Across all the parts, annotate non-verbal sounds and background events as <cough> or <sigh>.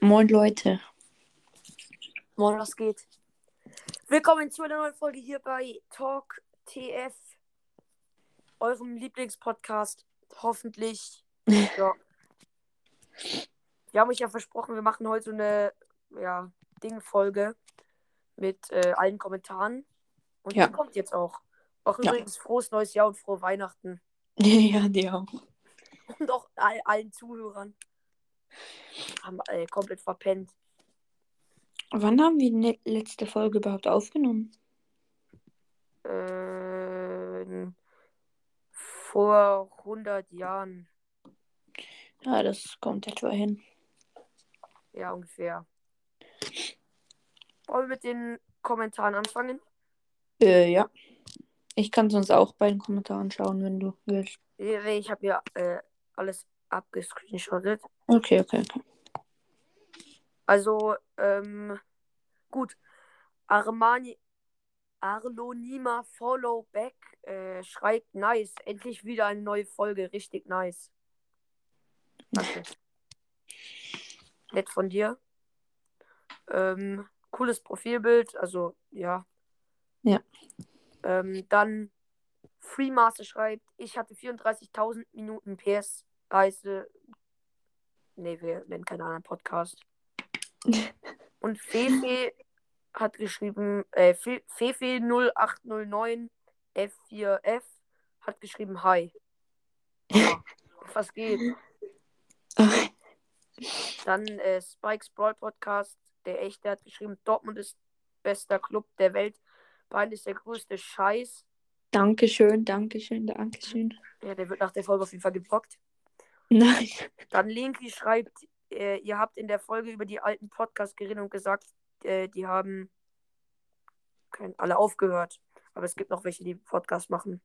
Moin Leute. Moin, was geht? Willkommen zu einer neuen Folge hier bei Talk TF, eurem Lieblingspodcast. Hoffentlich. <laughs> ja. Wir haben euch ja versprochen, wir machen heute eine ja, Ding-Folge mit äh, allen Kommentaren. Und Ja. die kommt jetzt auch. Auch Ja. übrigens frohes neues Jahr und frohe Weihnachten. <laughs> ja, die auch. Und auch all, allen Zuhörern. Haben äh, komplett verpennt. Wann haben wir die ne- letzte Folge überhaupt aufgenommen? Äh, vor 100 Jahren. Ja, das kommt etwa hin. Ja, ungefähr. Wollen wir mit den Kommentaren anfangen? Äh, ja. Ich kann sonst auch bei den Kommentaren schauen, wenn du willst. Ich habe ja äh, alles abgescreenshottet. Okay, okay, okay. Also, ähm, gut. Armani, Arlonima Follow Back äh, schreibt nice. Endlich wieder eine neue Folge. Richtig nice. Danke. Nett von dir. Ähm, cooles Profilbild. Also, ja. Ja. Ähm, dann Freemaster schreibt, ich hatte 34.000 Minuten PS. Heiße. Nee, wir nennen keinen anderen Podcast. <laughs> Und Fefe hat geschrieben, äh, Fe- Fefe 0809 F4F hat geschrieben Hi. Ja, was geht? Dann äh, Spikes Brawl Podcast, der echte, hat geschrieben, Dortmund ist bester Club der Welt. Bayern ist der größte Scheiß. Dankeschön, Dankeschön, Dankeschön. Ja, der wird nach der Folge auf jeden Fall geblockt. Nein. <laughs> Dann Linky schreibt, äh, ihr habt in der Folge über die alten Podcast geredet und gesagt, äh, die haben kein, alle aufgehört. Aber es gibt noch welche, die Podcast machen.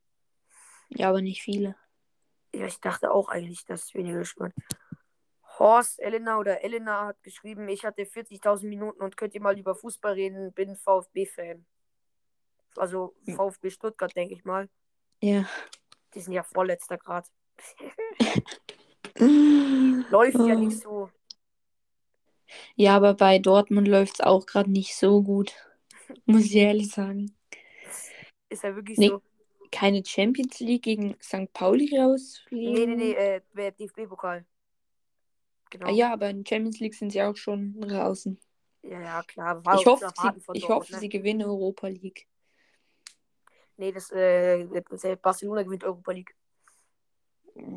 Ja, aber nicht viele. Ja, ich dachte auch eigentlich, dass weniger geschrieben. Horst, Elena oder Elena hat geschrieben, ich hatte 40.000 Minuten und könnt ihr mal über Fußball reden, bin VfB-Fan. Also Hm. VfB Stuttgart, denke ich mal. Ja. Die sind ja vorletzter Grad. <laughs> Läuft ja Oh. nicht so. Ja, aber bei Dortmund läuft es auch gerade nicht so gut. <laughs> Muss ich ehrlich sagen. Ist ja wirklich Nee. so. Keine Champions League gegen St. Pauli rausfliegen. Nee, nee, nee, äh, DFB-Pokal. Genau. Ah, ja, aber in Champions League sind sie auch schon draußen. ja, ja, klar. War Ich hoffe, sie, ich Dortmund, hoffe, ne? sie gewinnen Europa League. Nee, das, äh, das- Barcelona gewinnt Europa League.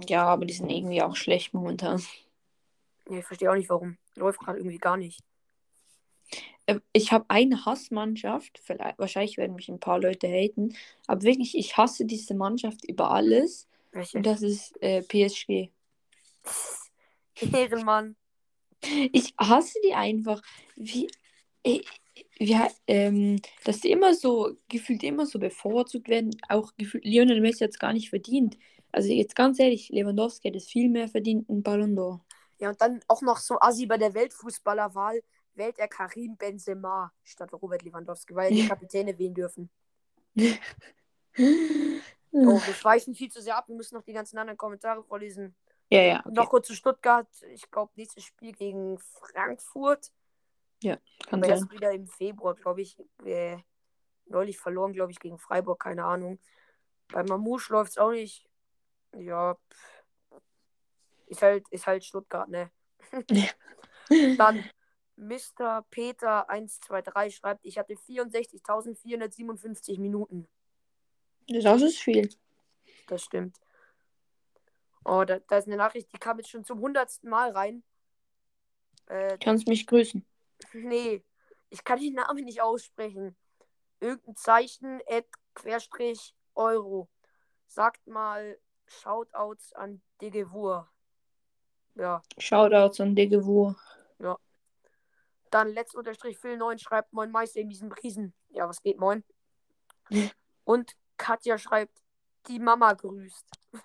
Ja, aber die sind irgendwie auch schlecht momentan. Nee, ich verstehe auch nicht warum. Läuft gerade irgendwie gar nicht. Äh, Ich habe eine Hassmannschaft, vielleicht, wahrscheinlich werden mich ein paar Leute haten, aber wirklich, ich hasse diese Mannschaft über alles. Welche? Und das ist äh, PSG. <laughs> Ehrenmann. Ich hasse die einfach. Wie, äh, wie, ähm, dass die immer so, gefühlt immer so bevorzugt werden. Auch gefühlt, Lionel Messi hat es gar nicht verdient. Also jetzt ganz ehrlich, Lewandowski hat es viel mehr verdient, einen Ballon d'Or. Ja, und dann auch noch so Assi bei der Weltfußballerwahl wählt er Karim Benzema statt Robert Lewandowski, weil die <laughs> Kapitäne wählen dürfen. <laughs> Oh, wir schweifen viel zu sehr ab. Wir müssen noch die ganzen anderen Kommentare vorlesen. Ja, ja, okay. Noch kurz zu Stuttgart. Ich glaube, nächstes Spiel gegen Frankfurt. kann Aber sein. erst wieder im Februar, glaube ich. Äh, neulich verloren, glaube ich, gegen Freiburg, keine Ahnung. Bei Mamouche läuft es auch nicht. Ja, ist halt, ist halt Stuttgart, ne? <laughs> Dann Mr. Peter 123 schreibt, ich hatte 64.457 Minuten. Das ist viel. Das stimmt. Oh, da, da ist eine Nachricht, die kam jetzt schon zum hundertsten Mal rein. Äh, Kannst mich grüßen. <laughs> nee, ich kann den Namen nicht aussprechen. Irgendein Zeichen, Ad, Querstrich, Euro. Sagt mal Shoutouts an Degevur. Ja, Shoutouts an Digevur. dann letzt unterstrich Phil 9 schreibt Moin Meister in diesen Riesen. Ja, was geht, moin? <laughs> Und Katja schreibt, die Mama grüßt. <laughs>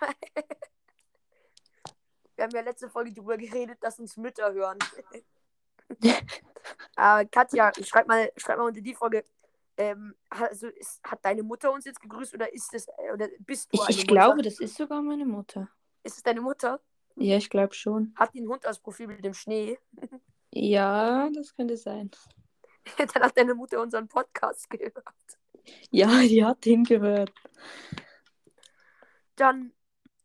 Wir haben ja letzte Folge darüber geredet, dass uns Mütter hören. <laughs> äh, Katja, schreib mal, schreib mal unter die Folge. Ähm, also ist, hat deine Mutter uns jetzt gegrüßt oder ist es oder bist du Ich, ich glaube, das ist sogar meine Mutter. Ist es deine Mutter? Ja, ich glaube schon. Hat die einen Hund als Profil mit dem Schnee? <laughs> Ja, das könnte sein. <laughs> Dann hat deine Mutter unseren Podcast gehört. Ja, die hat den gehört. Dann,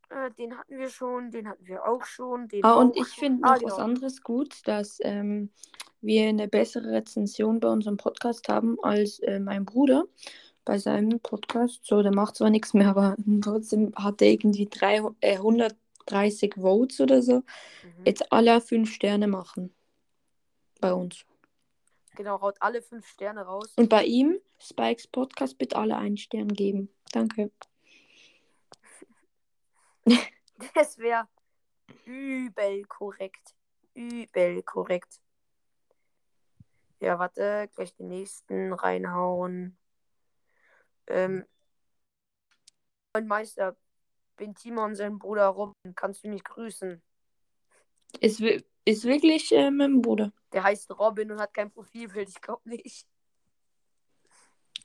äh, den hatten wir schon, den hatten wir auch schon. Den Ah, und ich finde noch Ah, was genau. anderes gut, dass ähm, wir eine bessere Rezension bei unserem Podcast haben als äh, mein Bruder bei seinem Podcast. So, der macht zwar nichts mehr, <laughs> aber trotzdem hat er irgendwie 300, äh, 130 Votes oder so. Mhm. Jetzt alle fünf Sterne machen. Bei uns. Genau, haut alle fünf Sterne raus. Und bei ihm, Spikes Podcast, bitte alle einen Stern geben. Danke. <laughs> Das wäre übel korrekt. Übel korrekt. Ja, warte, gleich den nächsten reinhauen. Ähm, mein Meister, bin Timon, sein Bruder Robin. Kannst du mich grüßen? Ist, ist wirklich äh, mein Bruder. Der heißt Robin und hat kein Profilbild. Ich glaube nicht.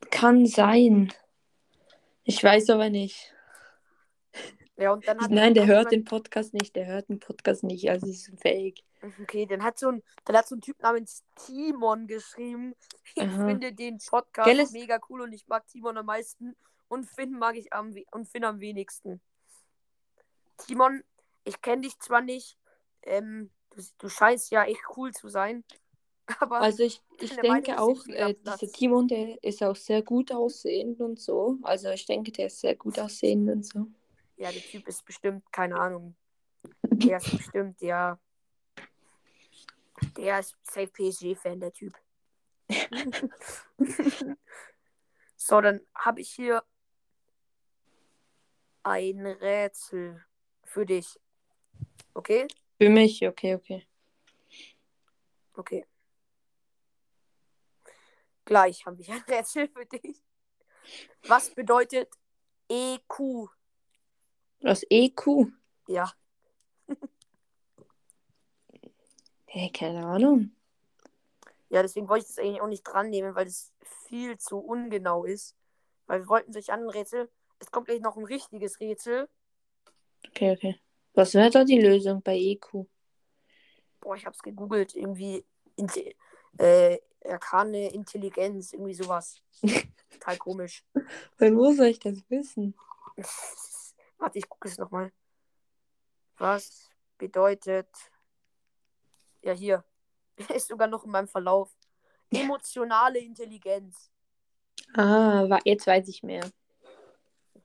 Kann sein. Ich weiß aber nicht. Ja, und dann hat Nein, der hört den Podcast nicht. Der hört den Podcast nicht. Also es ist fake. Okay, dann hat so ein, dann hat so ein Typ namens Timon geschrieben. <laughs> Ich Aha. finde den Podcast Gell, mega cool und ich mag Timon am meisten und Finn mag ich am und Finn am wenigsten. Timon, ich kenne dich zwar nicht, ähm, du, du scheinst ja echt cool zu sein, <laughs> aber Also ich, ich Meinung denke ist auch, äh, dieser Timon, der ist auch sehr gut aussehend und so. Also ich denke, der ist sehr gut aussehend und so. Ja, der Typ ist bestimmt, keine Ahnung. Der ist <laughs> bestimmt, ja. Der ist safe PSG-Fan, der Typ. <laughs> so, dann habe ich hier ein Rätsel für dich. Okay? Für mich, okay, okay. Okay. Gleich haben wir ein <laughs> Rätsel für dich. Was bedeutet EQ? Das EQ. Ja, <laughs> Hey, keine Ahnung. Ja, deswegen wollte ich das eigentlich auch nicht dran nehmen, weil es viel zu ungenau ist. Weil wir wollten solche anderen Rätsel. Es kommt gleich noch ein richtiges Rätsel. Okay, okay. Was wäre da die Lösung bei EQ? Boah, ich hab's gegoogelt. Irgendwie inte äh, arkane Intelligenz, irgendwie sowas. <laughs> Total komisch. Weil wo soll ich das wissen? <laughs> Warte, ich gucke es nochmal. Was bedeutet. Ja, hier. <laughs> Ist sogar noch in meinem Verlauf. <laughs> Emotionale Intelligenz. Ah, jetzt weiß ich mehr.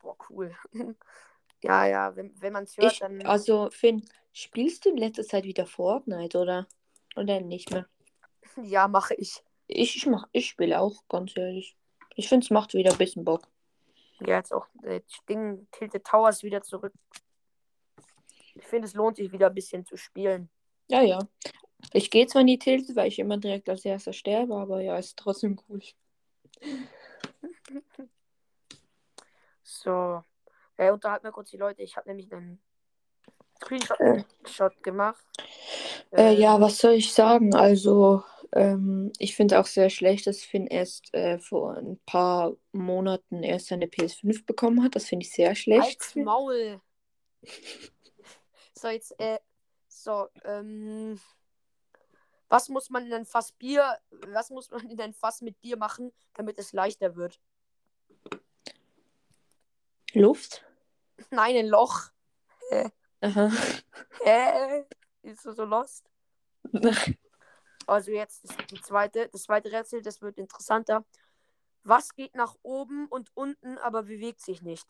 Boah, cool. <laughs> ja, ja, wenn, wenn man es hört, Ich, dann. also, Finn, spielst du in letzter Zeit wieder Fortnite, oder? Oder nicht mehr? Ja, mache ich. Ich, ich, mach, ich spiele auch, ganz ehrlich. Ich finde, es macht wieder ein bisschen Bock. Ja, jetzt auch äh, Ding Tilted Towers wieder zurück. Ich finde, es lohnt sich wieder ein bisschen zu spielen. Ja, ja. Ich gehe zwar in die Tilte, weil ich immer direkt als erster sterbe, aber ja, ist trotzdem cool. <laughs> So. Äh, unterhalten wir kurz die Leute. Ich habe nämlich einen Screenshot Äh. Shot gemacht. Äh, ja, was soll ich sagen? Also, ähm, ich finde auch sehr schlecht, dass Finn erst äh, vor ein paar Monaten erst seine PS5 bekommen hat. Das finde ich sehr schlecht. Als Maul. <laughs> So, jetzt, äh, so, ähm. Was muss man in ein Fass Bier, was muss man in ein Fass mit Bier machen, damit es leichter wird? Luft? Nein, ein Loch. Aha. Äh, ist du so lost? <laughs> Also jetzt ist die zweite, das zweite Rätsel, das wird interessanter. Was geht nach oben und unten, aber bewegt sich nicht?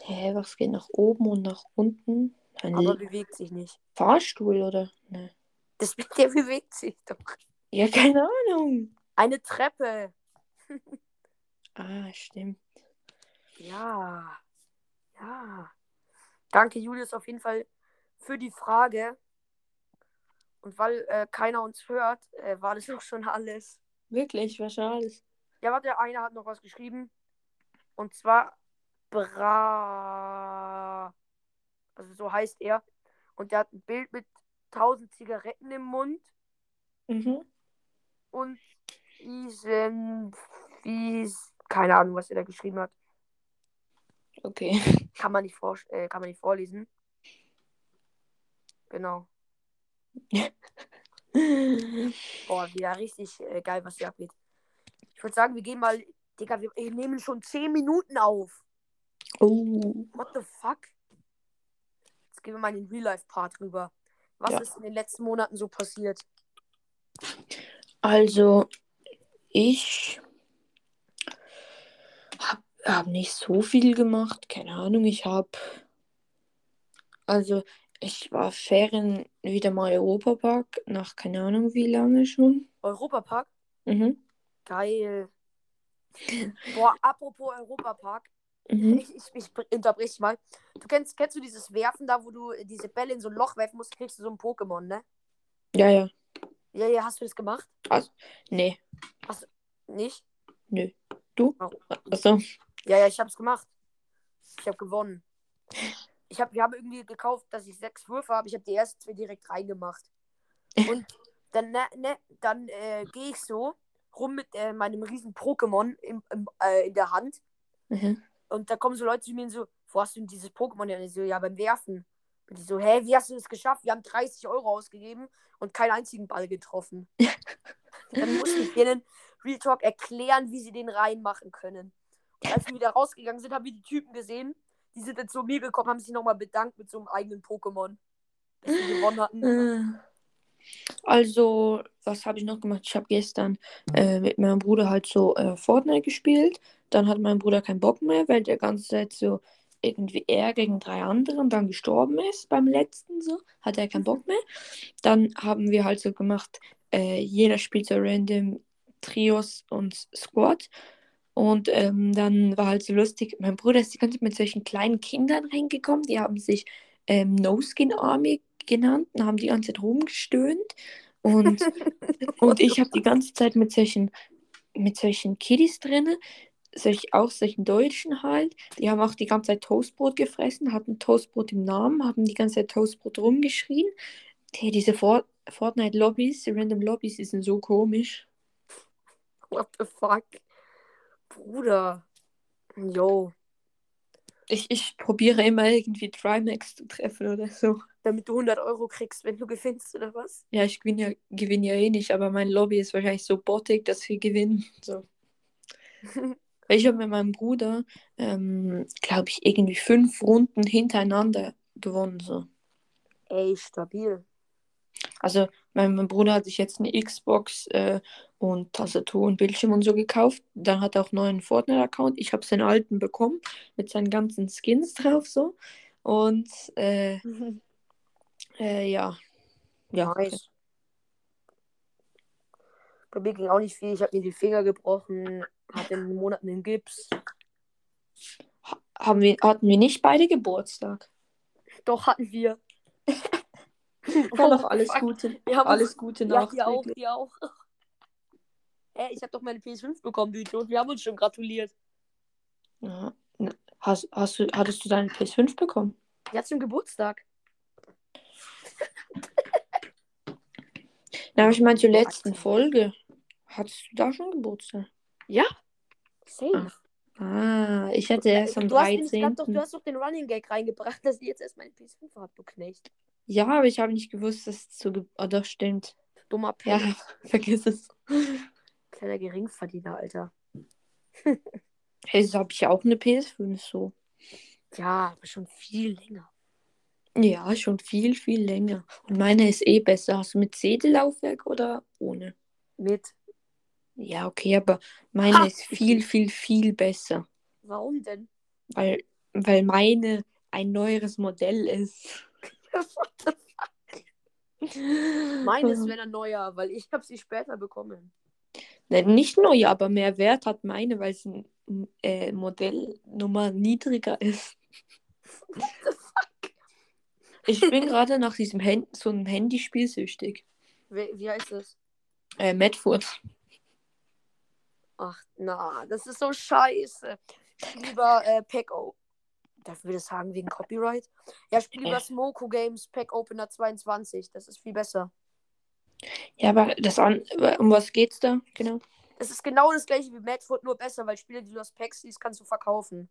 Hä, was geht nach oben und nach unten? Ein Aber bewegt sich nicht. Fahrstuhl, oder? Ne. Das <laughs> der bewegt sich doch. Ja, keine Ahnung. Eine Treppe. Ah, stimmt. Ja. Ja. Danke, Julius, auf jeden Fall für die Frage. Und weil äh, keiner uns hört, äh, war das <laughs> auch schon alles. Wirklich, was alles. Ja, warte, einer hat noch was geschrieben. Und zwar Bra. Also so heißt er. Und der hat ein Bild mit 1000 Zigaretten im Mund Mhm. und diesen fies. Keine Ahnung, was er da geschrieben hat. Okay. Kann man nicht, vor, äh, kann man nicht vorlesen. Genau. Boah, wieder richtig äh, geil, was hier abgeht. Ich würde sagen, wir gehen mal. Digga, wir nehmen schon 10 Minuten auf. Oh. What the fuck? Jetzt gehen wir mal in den Real-Life-Part rüber. Was Ja. ist in den letzten Monaten so passiert? Also, ich habe hab nicht so viel gemacht. Keine Ahnung, ich habe. Also, ich war Ferien wieder mal Europapark, nach keine Ahnung wie lange schon. Europapark? Mhm. Geil. Boah, apropos Europapark. Mhm. Ich, ich, ich unterbrich dich mal. Du kennst, kennst du dieses Werfen da, wo du diese Bälle in so ein Loch werfen musst, kriegst du so ein Pokémon, ne? Ja, ja. Ja, ja, hast du das gemacht? Nee, Nicht? nö. Du? Oh. Achso. Ja, ja, ich hab's gemacht. Ich hab gewonnen. Ich hab, wir haben irgendwie gekauft, dass ich sechs Würfe habe. Ich habe die ersten zwei direkt reingemacht. <laughs> Und dann, ne, ne, dann äh, gehe ich so rum mit äh, meinem riesen Pokémon im, im, äh, in der Hand. Mhm. Und da kommen so Leute zu mir und so, wo hast du denn dieses Pokémon? Ja, Und ich so, ja, beim Werfen. Und die so, hä, wie hast du das geschafft? Wir haben 30 Euro ausgegeben und keinen einzigen Ball getroffen. <laughs> dann musste ich denen Real Talk erklären, wie sie den reinmachen können. Und als wir wieder rausgegangen sind, haben wir die Typen gesehen. Die sind dann zu mir gekommen, haben sich nochmal bedankt mit so einem eigenen Pokémon, dass sie gewonnen hatten. <laughs> Äh, Also, was habe ich noch gemacht? Ich habe gestern äh, mit meinem Bruder halt so äh, Fortnite gespielt. Dann hat mein Bruder keinen Bock mehr, weil der ganze Zeit so irgendwie er gegen drei anderen dann gestorben ist beim letzten so. Hat er keinen Bock <laughs> mehr. Dann haben wir halt so gemacht, äh, jeder spielt so random Trios und Squad. Und ähm, dann war halt so lustig, mein Bruder ist die ganze Zeit mit solchen kleinen Kindern reingekommen, die haben sich ähm, No Skin Army genannt und haben die ganze Zeit rumgestöhnt. Und, <laughs> und ich habe die ganze Zeit mit solchen, mit solchen Kiddies drin, solch, auch solchen Deutschen halt, die haben auch die ganze Zeit Toastbrot gefressen, hatten Toastbrot im Namen, haben die ganze Zeit Toastbrot rumgeschrien. Hey, diese Fort Fortnite-Lobbys, die Random Lobbys, die sind so komisch. What the fuck? Bruder. Yo. Ich, ich probiere immer irgendwie Trimax zu treffen oder so. Damit du 100 Euro kriegst, wenn du gewinnst, oder was? Ja, ich gewinne ja, gewinn ja eh nicht, aber mein Lobby ist wahrscheinlich so bottig, dass wir gewinnen. So. <laughs> Ich habe mit meinem Bruder, ähm, glaube ich, irgendwie fünf Runden hintereinander gewonnen. So. Ey, stabil. Also mein, mein Bruder hat sich jetzt eine Xbox äh, und Tastatur und Bildschirm und so gekauft. Dann hat er auch einen neuen Fortnite-Account. Ich habe seinen alten bekommen mit seinen ganzen Skins <laughs> drauf so. Und äh, äh, ja. Ja. Nice. Bei mir ging auch nicht viel. Ich habe mir die Finger gebrochen, hatte einen Monat einen Gips. Haben wir, hatten wir nicht beide Geburtstag? Doch, hatten wir. <laughs> Dann noch alles fuck. Gute. Wir haben Alles Gute Ja, die auch, die auch. Hä, ich habe doch meine PS5 bekommen, du Idiot. Wir haben uns schon gratuliert. Ja. Na, Hast, hast du, hattest du deine PS5 bekommen? Ja, zum Geburtstag. <laughs> Na, aber ich meine zur letzten Folge. Hattest du da schon Geburtstag? Safe. Ah, ich hatte erst am du, hast nämlich 13. grad doch, du hast doch den Running Gag reingebracht, dass ich jetzt erst meine PS5 habe, du Knecht. Ja, aber ich habe nicht gewusst, dass es so. Ge oh, doch, stimmt. Dummer Ja, Penner. <laughs> vergiss es. Kleiner Geringverdiener, Alter. Hey, so habe ich auch eine PS5 so. Ja, aber schon viel länger. Ja, schon viel, viel länger. Und meine ist eh besser. Hast du mit CD-Laufwerk oder ohne? Mit. Ja, okay, aber meine Ha! ist viel, viel, viel besser. Warum denn? Weil, weil meine ein neueres Modell ist. <laughs> Meine ist, <laughs> wenn er neuer, weil ich habe sie später bekommen. Ne, nicht neu, aber mehr Wert hat meine, weil es ein äh, Modellnummer niedriger ist. <laughs> Ich bin gerade nach diesem Hand so einem Handyspiel süchtig. Wie, wie heißt das? Äh, Medford. Ach, na, das ist so scheiße. Ich spiel lieber äh, Pack O. Darf ich das sagen wegen Copyright? Ja, ich spiele lieber. Smoko Games Pack Opener 22. Das ist viel besser. Ja, aber das an, um was geht's da? Genau. Es ist genau das gleiche wie Madfoot, nur besser, weil Spiele, die du aus Packs siehst, kannst du verkaufen.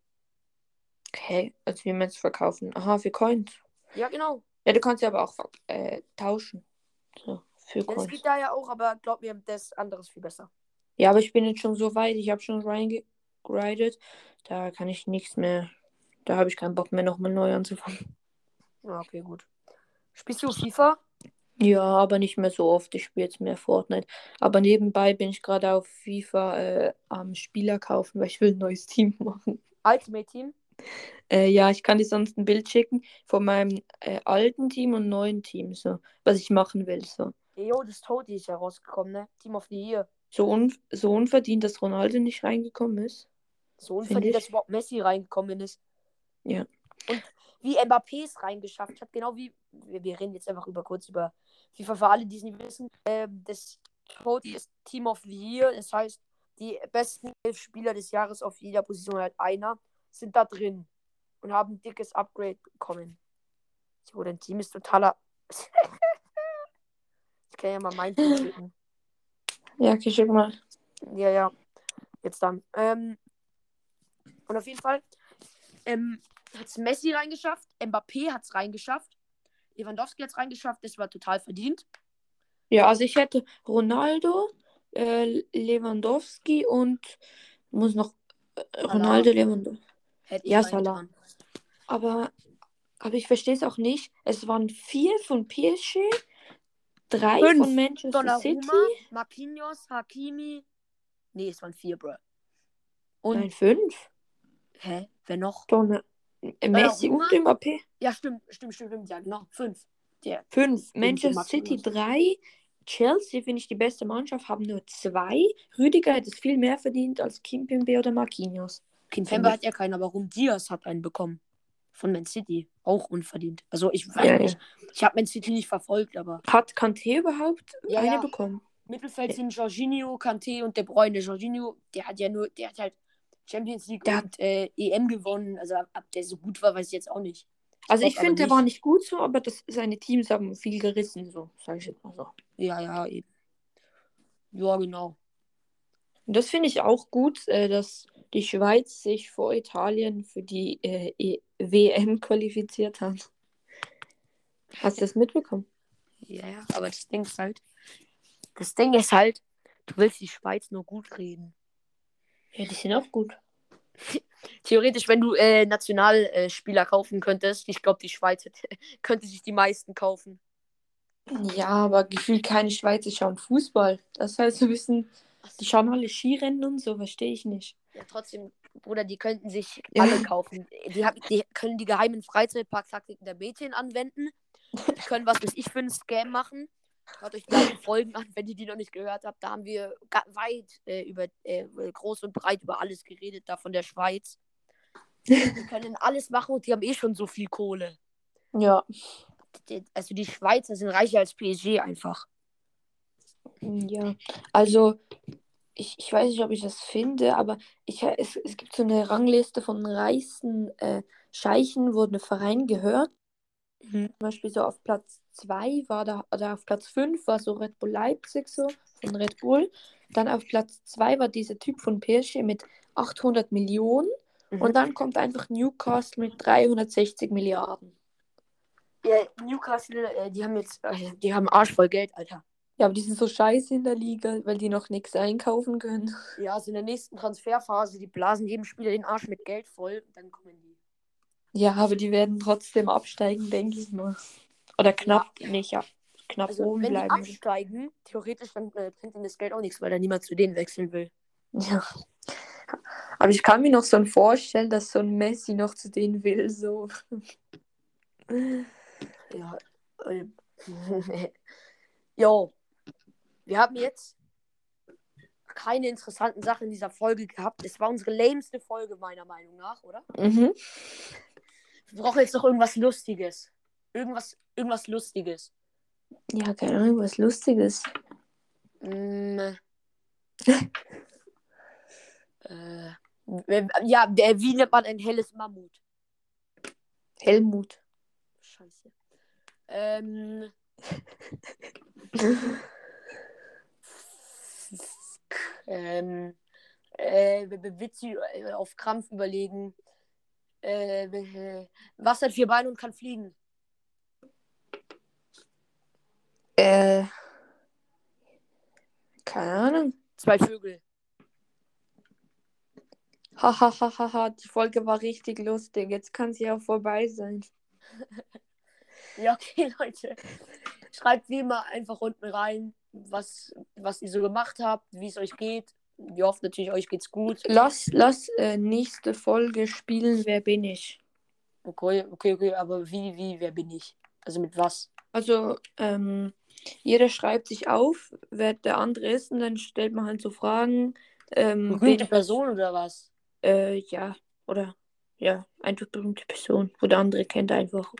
Okay, also wie man es verkaufen. Aha, für Coins. Ja, genau. Ja, du kannst ja aber auch äh, tauschen. So, für Ja, das Coins. geht da ja auch, aber glaub mir, das andere ist viel besser. Ja, aber ich bin jetzt schon so weit. Ich habe schon reingegridet. Da kann ich nichts mehr. Da habe ich keinen Bock mehr, nochmal neu anzufangen. Ja, okay, gut. Spielst du FIFA? Ja, aber nicht mehr so oft. Ich spiele jetzt mehr Fortnite. Aber nebenbei bin ich gerade auf FIFA äh, am Spieler kaufen, weil ich will ein neues Team <laughs> machen. Ultimate Team? Äh, ja, ich kann dir sonst ein Bild schicken von meinem äh, alten Team und neuen Team, so, was ich machen will. So, Jo, das Toti ist ja rausgekommen, ne? Team of the Year. so, un so unverdient, dass Ronaldo nicht reingekommen ist. So unverdient, dass überhaupt Messi reingekommen ist. Ja. Und wie Mbappé es reingeschafft hat, genau wie, wir, wir reden jetzt einfach über kurz über FIFA für alle, die es nicht wissen. Ähm, das Toti ist Team of the Year. Das heißt, die besten elf Spieler des Jahres auf jeder Position halt einer sind da drin und haben ein dickes Upgrade bekommen. So, dein Team ist totaler. <laughs> ich kann ja mal mein Team schicken. Ja, okay, schick mal. Ja, ja. Jetzt dann. Ähm, und auf jeden Fall ähm, hat es Messi reingeschafft, Mbappé hat es reingeschafft, Lewandowski hat es reingeschafft, das war total verdient. Ja, also ich hätte Ronaldo, äh, Lewandowski und muss noch äh, Ronaldo, Lewandowski. Hätte Ja. Salah. Aber, aber ich verstehe es auch nicht. Es waren vier von PSG, drei Fünf. von Manchester City. Donnarumma, Marquinhos, Hakimi. Nee, es waren vier, Bro. Und, Nein, fünf. hä? Wer noch? Donner Messi Donnarumma? und Mbappé. Ja, stimmt, stimmt, stimmt, stimmt. Ja, genau. Fünf. Der. Fünf. Manchester. City drei. Chelsea finde ich die beste Mannschaft, haben nur zwei. Rüdiger hätte es viel mehr verdient als Kimpembe oder Marquinhos. Kimpembe hat ja keinen, aber Rum Diaz hat einen bekommen. Von Man City. Auch unverdient. Also, ich weiß Ja, nicht. Ich habe Man City nicht verfolgt, aber. Hat Kanté überhaupt Ja, eine ja. bekommen? Mittelfeld sind Jorginho, Kanté und De Bruyne. Jorginho, der hat ja nur, der hat halt Champions League Der und äh, EM gewonnen. Also ab der so gut war, weiß ich jetzt auch nicht. Also ich finde, der war nicht gut so, aber das, seine Teams haben viel gerissen, so, sage ich jetzt mal so. Ja, ja, eben. Ja, genau. Und das finde ich auch gut, äh, dass die Schweiz sich vor Italien für die äh, E- WM qualifiziert hat. Hast du das mitbekommen? Ja, ja, aber das Ding ist halt, das Ding ist halt, du willst die Schweiz nur gut reden. Ja, die sind auch gut. <laughs> Theoretisch, wenn du äh, Nationalspieler kaufen könntest, ich glaube, die Schweiz hätte, <laughs> könnte sich die meisten kaufen. Ja, aber gefühlt keine Schweizer schauen Fußball. Das heißt so ein bisschen, die schauen alle Skirennen und so, verstehe ich nicht. Ja, trotzdem, Bruder, die könnten sich alle kaufen. Die, die können die geheimen Freizeitpark-Taktiken der Mädchen anwenden. Die können, was weiß ich, für einen Scam machen. Hört euch die Folgen an, wenn ihr die noch nicht gehört habt. Da haben wir weit äh, über, äh, groß und breit über alles geredet, da von der Schweiz. Die können alles machen und die haben eh schon so viel Kohle. Ja. Also die Schweizer sind reicher als PSG einfach. Ja, also ich, ich weiß nicht, ob ich das finde, aber ich, es, es gibt so eine Rangliste von reichsten äh, Scheichen, wo ein Verein gehört. Mhm. Zum Beispiel so auf Platz 2 war da, oder auf Platz 5 war so Red Bull Leipzig so, von Red Bull. Dann auf Platz 2 war dieser Typ von PSG mit 800 Millionen. Mhm. Und dann kommt einfach Newcastle mit 360 Milliarden. Ja, Newcastle, äh, die haben jetzt, äh, die haben Arsch voll Geld, Alter. Ja, aber die sind so scheiße in der Liga, weil die noch nichts einkaufen können. Ja, also in der nächsten Transferphase, die blasen jedem Spieler den Arsch mit Geld voll und dann kommen die. Ja, aber die werden trotzdem absteigen, denke ich mal. Oder knapp nicht, ja. Knapp Also, oben wenn die bleiben. absteigen, theoretisch dann äh, bringt ihnen das Geld auch nichts, weil dann niemand zu denen wechseln will. Ja. Aber ich kann mir noch so vorstellen, dass so ein Messi noch zu denen will. So. Ja. Äh, <laughs> Jo. Wir haben jetzt keine interessanten Sachen in dieser Folge gehabt. Es war unsere lameste Folge, meiner Meinung nach, oder? Mhm. Wir brauchen jetzt noch irgendwas Lustiges. Irgendwas, irgendwas Lustiges. Ja, keine Ahnung, was Lustiges. Mm. <laughs> äh, w- ja, der- wie nennt man ein helles Mammut? Helmut. Scheiße. Ähm. <laughs> ähm. Äh, Witze äh, auf Krampf überlegen. Äh, was hat vier Beine und kann fliegen? Äh. Keine Ahnung. Zwei Vögel. Hahaha, ha, ha, ha, die Folge war richtig lustig. Jetzt kann sie auch vorbei sein. <laughs> ja, okay, Leute. Schreibt wie immer einfach unten rein, was, was ihr so gemacht habt, wie es euch geht. Wir hoffen natürlich, euch geht's gut. Lass, lass äh, nächste Folge spielen, wer bin ich? Okay, okay, okay, aber wie, wie, wer bin ich? Also mit was? Also, ähm, jeder schreibt sich auf, wer der andere ist, und dann stellt man halt so Fragen. Ähm, Berühmte Person oder was? Äh, ja, oder ja, einfach berühmte Person, wo der andere kennt einfach.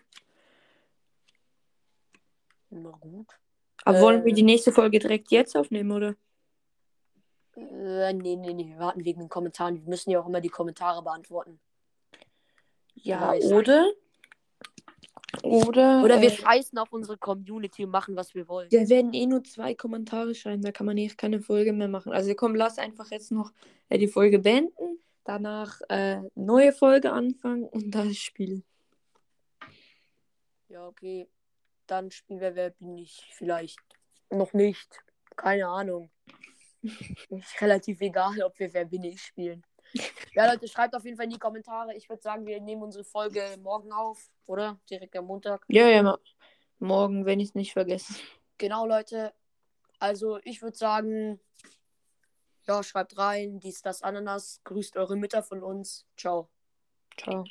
Na gut. Aber wollen wir Äh. die nächste Folge direkt jetzt aufnehmen, oder? Äh, nee, nee, nee, wir warten wegen den Kommentaren. Wir müssen ja auch immer die Kommentare beantworten. Ja, oder? Oder, Oder wir äh, scheißen auf unsere Community und machen, was wir wollen. wir werden eh nur zwei Kommentare schreiben, da kann man eh keine Folge mehr machen. Also komm, lass einfach jetzt noch äh, die Folge beenden, danach äh, neue Folge anfangen und das spielen. Ja, okay. Dann spielen wir Wer bin ich vielleicht. Noch nicht. Keine Ahnung. Ist relativ egal, ob wir Wer bin ich spielen. Ja, Leute, schreibt auf jeden Fall in die Kommentare. Ich würde sagen, wir nehmen unsere Folge morgen auf, oder? Direkt am Montag. Ja, ja, morgen, wenn ich es nicht vergesse. Genau, Leute. Also, ich würde sagen, ja, schreibt rein, dies, das, Ananas. Grüßt eure Mütter von uns. Ciao. Ciao.